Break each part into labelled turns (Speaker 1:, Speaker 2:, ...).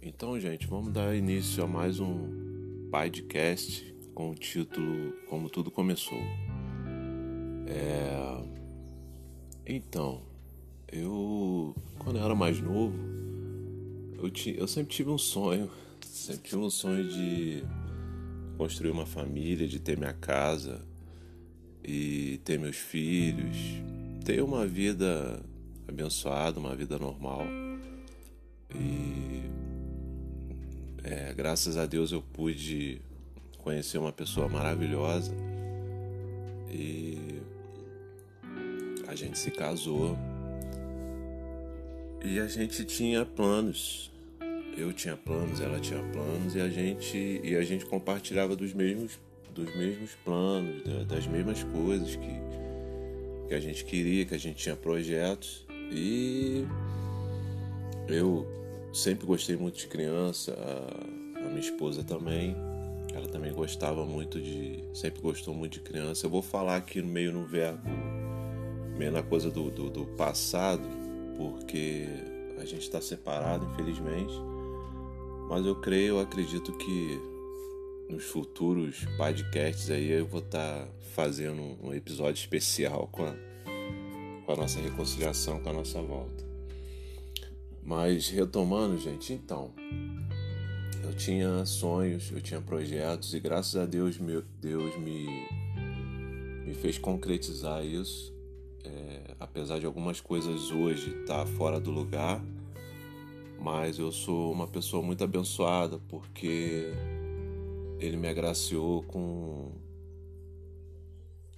Speaker 1: Então, gente, vamos dar início a mais um podcast com o título Como Tudo Começou. É... Então, eu, quando eu era mais novo, eu, tinha, eu sempre tive um sonho, sempre tive um sonho de construir uma família, de ter minha casa e ter meus filhos, ter uma vida abençoada, uma vida normal. E é, graças a Deus eu pude conhecer uma pessoa maravilhosa. E a gente se casou. E a gente tinha planos. Eu tinha planos, ela tinha planos e a gente e a gente compartilhava dos mesmos dos mesmos planos, das mesmas coisas que que a gente queria, que a gente tinha projetos. E eu sempre gostei muito de criança, a, a, minha esposa também. Ela também gostava muito de. Sempre gostou muito de criança. Eu vou falar aqui no meio no verbo, meio na coisa do, do, do passado, porque a gente está separado, infelizmente. Mas eu creio, eu acredito que nos futuros podcasts aí eu vou estar tá fazendo um episódio especial com a, com a nossa reconciliação, com a nossa volta. Mas retomando, gente, então, eu tinha sonhos, eu tinha projetos e graças a Deus, meu, Deus me, me fez concretizar isso. É, apesar de algumas coisas hoje estar tá fora do lugar, mas eu sou uma pessoa muito abençoada porque ele me agraciou com,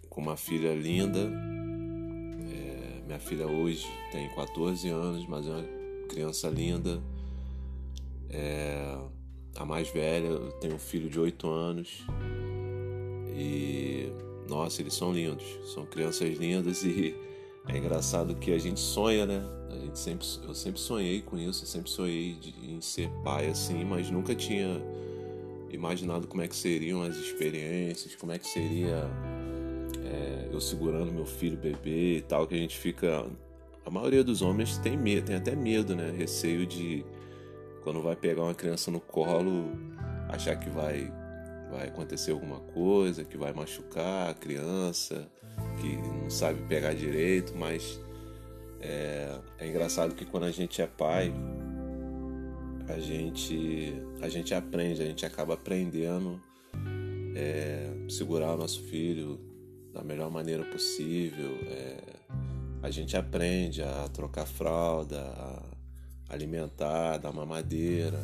Speaker 1: com uma filha linda. É, minha filha hoje tem 14 anos, mas é criança linda. É, a mais velha, eu tenho um filho de 8 anos. E nossa, eles são lindos, são crianças lindas e é engraçado que a gente sonha, né? A gente sempre, eu sempre sonhei com isso, eu sempre sonhei de, em ser pai assim, mas nunca tinha imaginado como é que seriam as experiências, como é que seria é, eu segurando meu filho bebê e tal, que a gente fica a maioria dos homens tem medo, tem até medo, né? Receio de quando vai pegar uma criança no colo, achar que vai vai acontecer alguma coisa, que vai machucar a criança, que não sabe pegar direito, mas é, é engraçado que quando a gente é pai, a gente a gente aprende, a gente acaba aprendendo é, segurar o nosso filho da melhor maneira possível. É, a gente aprende a trocar fralda, a alimentar, dar mamadeira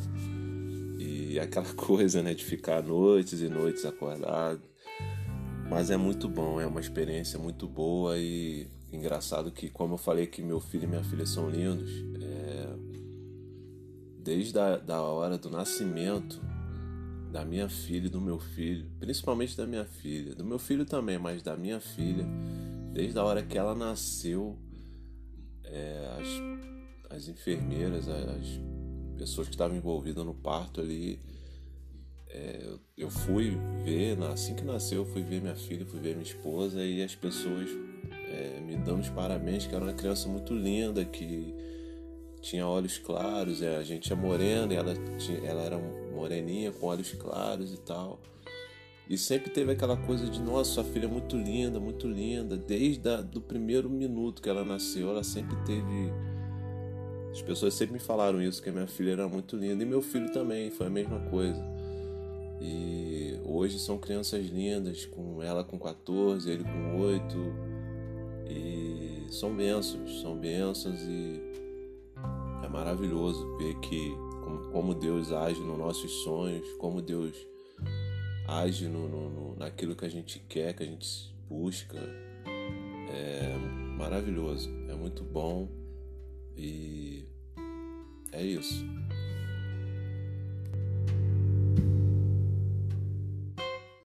Speaker 1: e aquela coisa, né, de ficar noites e noites acordado. Mas é muito bom, é uma experiência muito boa e engraçado que, como eu falei que meu filho e minha filha são lindos, é... desde a da hora do nascimento da minha filha e do meu filho, principalmente da minha filha, do meu filho também, mas da minha filha, desde a hora que ela nasceu, é, as, as enfermeiras, as pessoas que estavam envolvidas no parto ali, é, eu fui ver, assim que nasceu, eu fui ver minha filha, fui ver minha esposa e as pessoas é, me dando os parabéns, que era uma criança muito linda, que tinha olhos claros, é, a gente é morena ela, tinha, ela era moreninha com olhos claros e tal. E sempre teve aquela coisa de, nossa, sua filha é muito linda, muito linda. Desde o do primeiro minuto que ela nasceu, ela sempre teve. As pessoas sempre me falaram isso, que a minha filha era muito linda. E meu filho também, foi a mesma coisa. E hoje são crianças lindas, com ela com 14, ele com 8. E são bênçãos, são bênçãos e é maravilhoso ver que como Deus age nos nossos sonhos, como Deus age no, no, no, naquilo que a gente quer, que a gente busca. É maravilhoso, é muito bom e é isso.